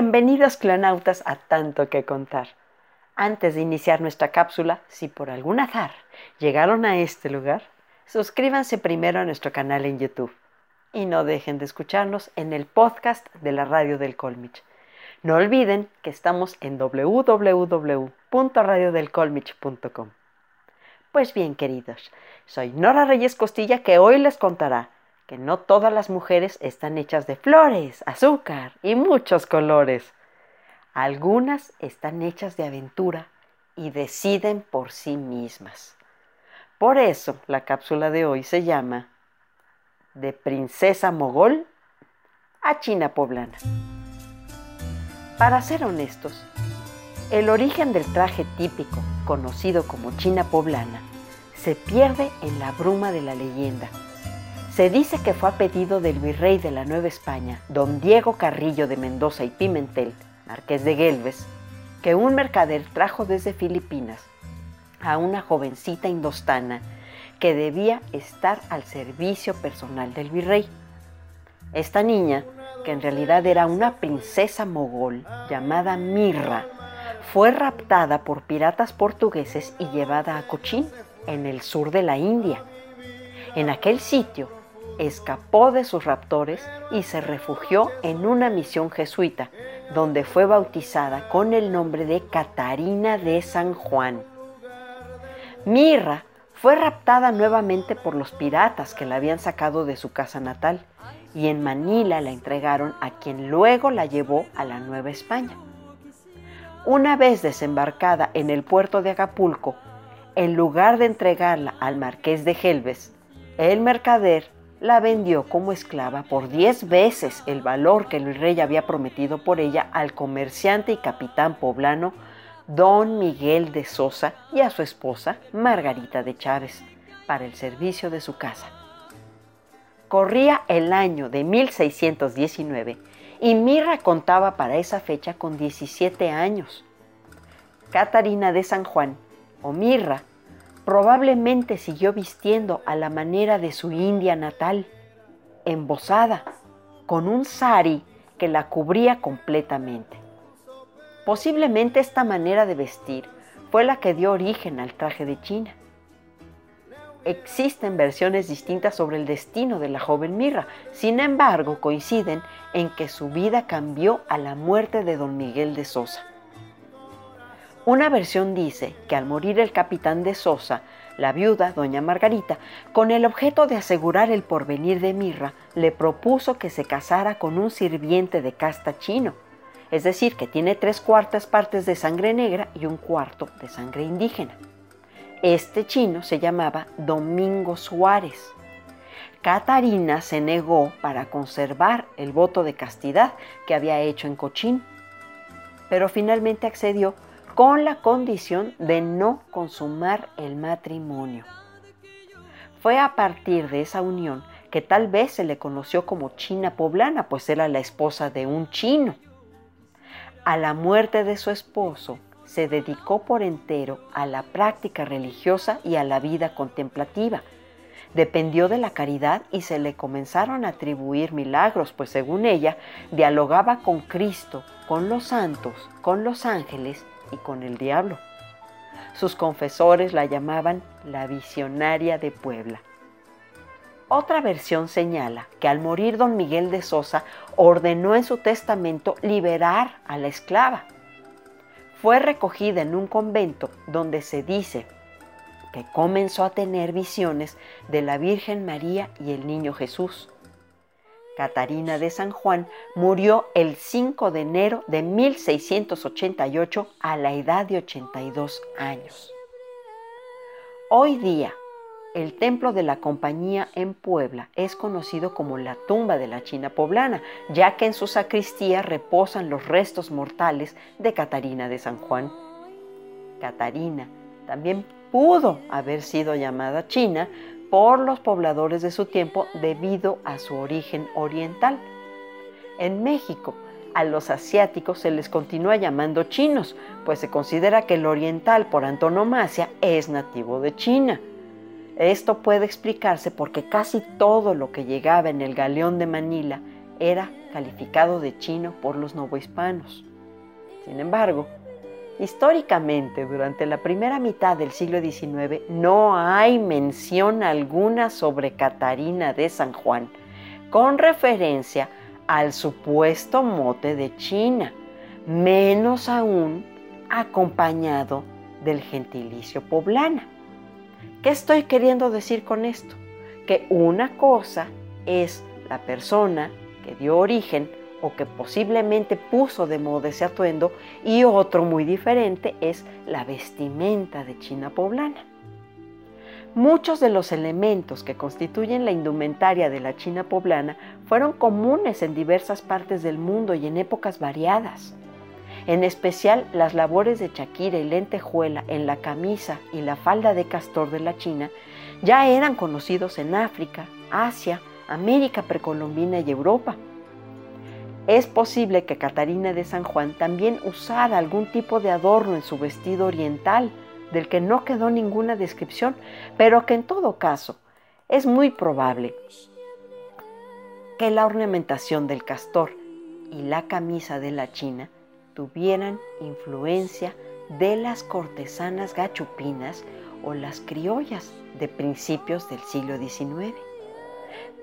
Bienvenidos clonautas a tanto que contar. Antes de iniciar nuestra cápsula, si por algún azar llegaron a este lugar, suscríbanse primero a nuestro canal en YouTube y no dejen de escucharnos en el podcast de la radio del Colmich. No olviden que estamos en www.radiodelcolmich.com. Pues bien, queridos, soy Nora Reyes Costilla que hoy les contará que no todas las mujeres están hechas de flores, azúcar y muchos colores. Algunas están hechas de aventura y deciden por sí mismas. Por eso la cápsula de hoy se llama De princesa mogol a China poblana. Para ser honestos, el origen del traje típico, conocido como China poblana, se pierde en la bruma de la leyenda se dice que fue a pedido del virrey de la Nueva España, don Diego Carrillo de Mendoza y Pimentel, marqués de Gelves, que un mercader trajo desde Filipinas a una jovencita indostana que debía estar al servicio personal del virrey. Esta niña, que en realidad era una princesa mogol llamada Mirra, fue raptada por piratas portugueses y llevada a Cochín, en el sur de la India. En aquel sitio escapó de sus raptores y se refugió en una misión jesuita, donde fue bautizada con el nombre de Catarina de San Juan. Mirra fue raptada nuevamente por los piratas que la habían sacado de su casa natal y en Manila la entregaron a quien luego la llevó a la Nueva España. Una vez desembarcada en el puerto de Acapulco, en lugar de entregarla al marqués de Gelbes, el mercader la vendió como esclava por diez veces el valor que el rey había prometido por ella al comerciante y capitán poblano don Miguel de Sosa y a su esposa Margarita de Chávez para el servicio de su casa. Corría el año de 1619 y Mirra contaba para esa fecha con 17 años. Catarina de San Juan, o Mirra, Probablemente siguió vistiendo a la manera de su India natal, embosada, con un sari que la cubría completamente. Posiblemente esta manera de vestir fue la que dio origen al traje de China. Existen versiones distintas sobre el destino de la joven Mirra, sin embargo coinciden en que su vida cambió a la muerte de don Miguel de Sosa. Una versión dice que al morir el capitán de Sosa, la viuda, doña Margarita, con el objeto de asegurar el porvenir de Mirra, le propuso que se casara con un sirviente de casta chino, es decir, que tiene tres cuartas partes de sangre negra y un cuarto de sangre indígena. Este chino se llamaba Domingo Suárez. Catarina se negó para conservar el voto de castidad que había hecho en Cochín, pero finalmente accedió con la condición de no consumar el matrimonio. Fue a partir de esa unión que tal vez se le conoció como China poblana, pues era la esposa de un chino. A la muerte de su esposo, se dedicó por entero a la práctica religiosa y a la vida contemplativa. Dependió de la caridad y se le comenzaron a atribuir milagros, pues según ella, dialogaba con Cristo, con los santos, con los ángeles y con el diablo. Sus confesores la llamaban la visionaria de Puebla. Otra versión señala que al morir don Miguel de Sosa ordenó en su testamento liberar a la esclava. Fue recogida en un convento donde se dice que comenzó a tener visiones de la Virgen María y el Niño Jesús. Catarina de San Juan murió el 5 de enero de 1688 a la edad de 82 años. Hoy día, el templo de la compañía en Puebla es conocido como la tumba de la China poblana, ya que en su sacristía reposan los restos mortales de Catarina de San Juan. Catarina también pudo haber sido llamada China por los pobladores de su tiempo debido a su origen oriental. En México, a los asiáticos se les continúa llamando chinos, pues se considera que el oriental por antonomasia es nativo de China. Esto puede explicarse porque casi todo lo que llegaba en el galeón de Manila era calificado de chino por los novohispanos. Sin embargo, históricamente, durante la primera mitad del siglo XIX, no hay mención alguna sobre Catarina de San Juan, con referencia al supuesto mote de China, menos aún acompañado del gentilicio poblana. ¿Qué estoy queriendo decir con esto? Que una cosa es la persona que dio origen o que posiblemente puso de moda ese atuendo y otro muy diferente es la vestimenta de China poblana. Muchos de los elementos que constituyen la indumentaria de la China poblana fueron comunes en diversas partes del mundo y en épocas variadas. En especial las labores de chaquira y lentejuela en la camisa y la falda de castor de la China ya eran conocidos en África, Asia, América precolombina y Europa. Es posible que Catarina de San Juan también usara algún tipo de adorno en su vestido oriental, del que no quedó ninguna descripción, pero que en todo caso es muy probable que la ornamentación del castor y la camisa de la China tuvieran influencia de las cortesanas gachupinas o las criollas de principios del siglo XIX.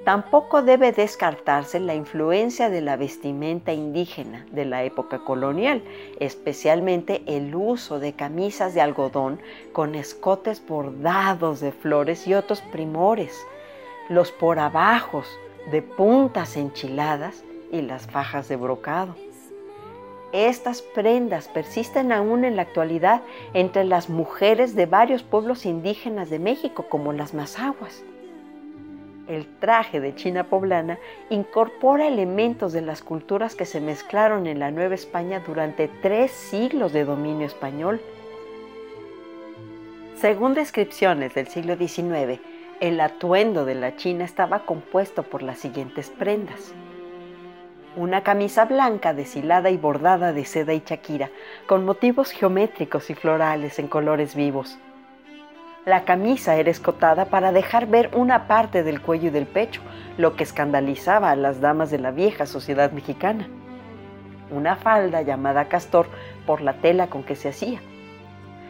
Tampoco debe descartarse la influencia de la vestimenta indígena de la época colonial, especialmente el uso de camisas de algodón con escotes bordados de flores y otros primores, los por abajos de puntas enchiladas y las fajas de brocado. Estas prendas persisten aún en la actualidad entre las mujeres de varios pueblos indígenas de México, como las mazahuas el traje de China poblana incorpora elementos de las culturas que se mezclaron en la Nueva España durante tres siglos de dominio español. Según descripciones del siglo XIX, el atuendo de la China estaba compuesto por las siguientes prendas. Una camisa blanca deshilada y bordada de seda y chaquira, con motivos geométricos y florales en colores vivos la camisa era escotada para dejar ver una parte del cuello y del pecho, lo que escandalizaba a las damas de la vieja sociedad mexicana. Una falda llamada castor por la tela con que se hacía.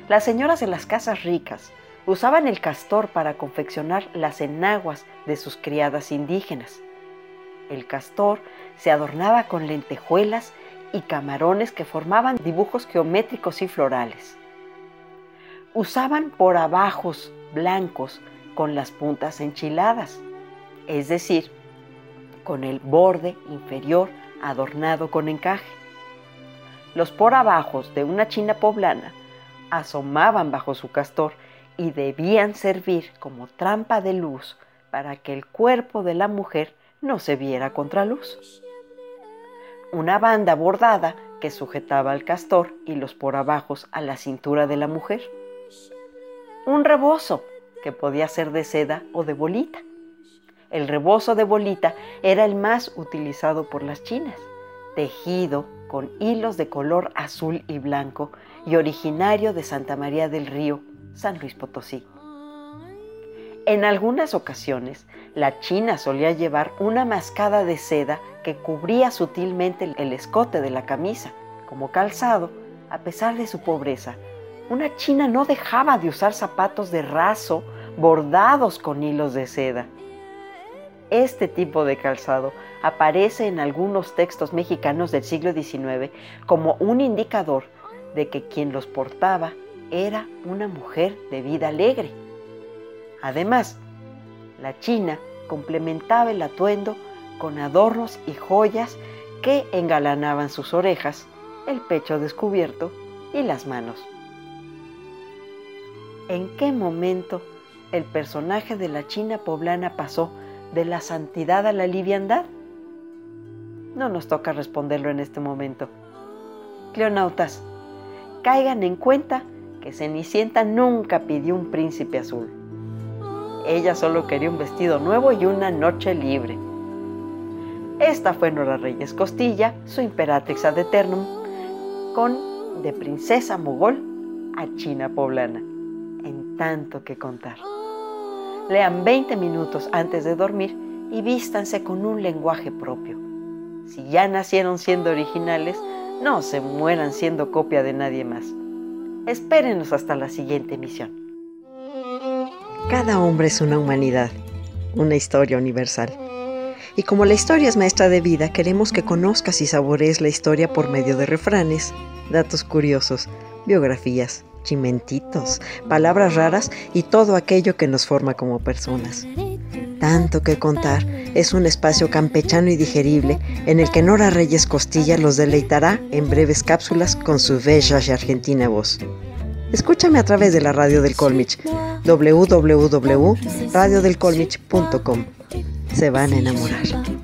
Las señoras de las casas ricas usaban el castor para confeccionar las enaguas de sus criadas indígenas. El castor se adornaba con lentejuelas y camarones que formaban dibujos geométricos y florales usaban por abajos blancos con las puntas enchiladas, es decir, con el borde inferior adornado con encaje. Los por abajos de una china poblana asomaban bajo su castor y debían servir como trampa de luz para que el cuerpo de la mujer no se viera contra luz. Una banda bordada que sujetaba al castor y los por abajos a la cintura de la mujer un rebozo, que podía ser de seda o de bolita. El rebozo de bolita era el más utilizado por las chinas, tejido con hilos de color azul y blanco y originario de Santa María del Río, San Luis Potosí. En algunas ocasiones, la china solía llevar una mascada de seda que cubría sutilmente el escote de la camisa, como calzado, a pesar de su pobreza, una china no dejaba de usar zapatos de raso bordados con hilos de seda. Este tipo de calzado aparece en algunos textos mexicanos del siglo XIX como un indicador de que quien los portaba era una mujer de vida alegre. Además, la china complementaba el atuendo con adornos y joyas que engalanaban sus orejas, el pecho descubierto y las manos en qué momento el personaje de la China poblana pasó de la santidad a la liviandad? No nos toca responderlo en este momento. Cleonautas, caigan en cuenta que Cenicienta nunca pidió un príncipe azul. Ella solo quería un vestido nuevo y una noche libre. Esta fue Nora Reyes Costilla, su imperatrix ad eternum, con de princesa mogol a China poblana tanto que contar. Lean 20 minutos antes de dormir y vístanse con un lenguaje propio. Si ya nacieron siendo originales, no se mueran siendo copia de nadie más. Espérenos hasta la siguiente emisión. Cada hombre es una humanidad, una historia universal. Y como la historia es maestra de vida, queremos que conozcas y saborees la historia por medio de refranes, datos curiosos, biografías, chimentitos, palabras raras y todo aquello que nos forma como personas. Tanto que contar es un espacio campechano y digerible en el que Nora Reyes Costilla los deleitará en breves cápsulas con su bella y argentina voz. Escúchame a través de la radio del Colmich, www.radiodelcolmich.com. Se van a enamorar.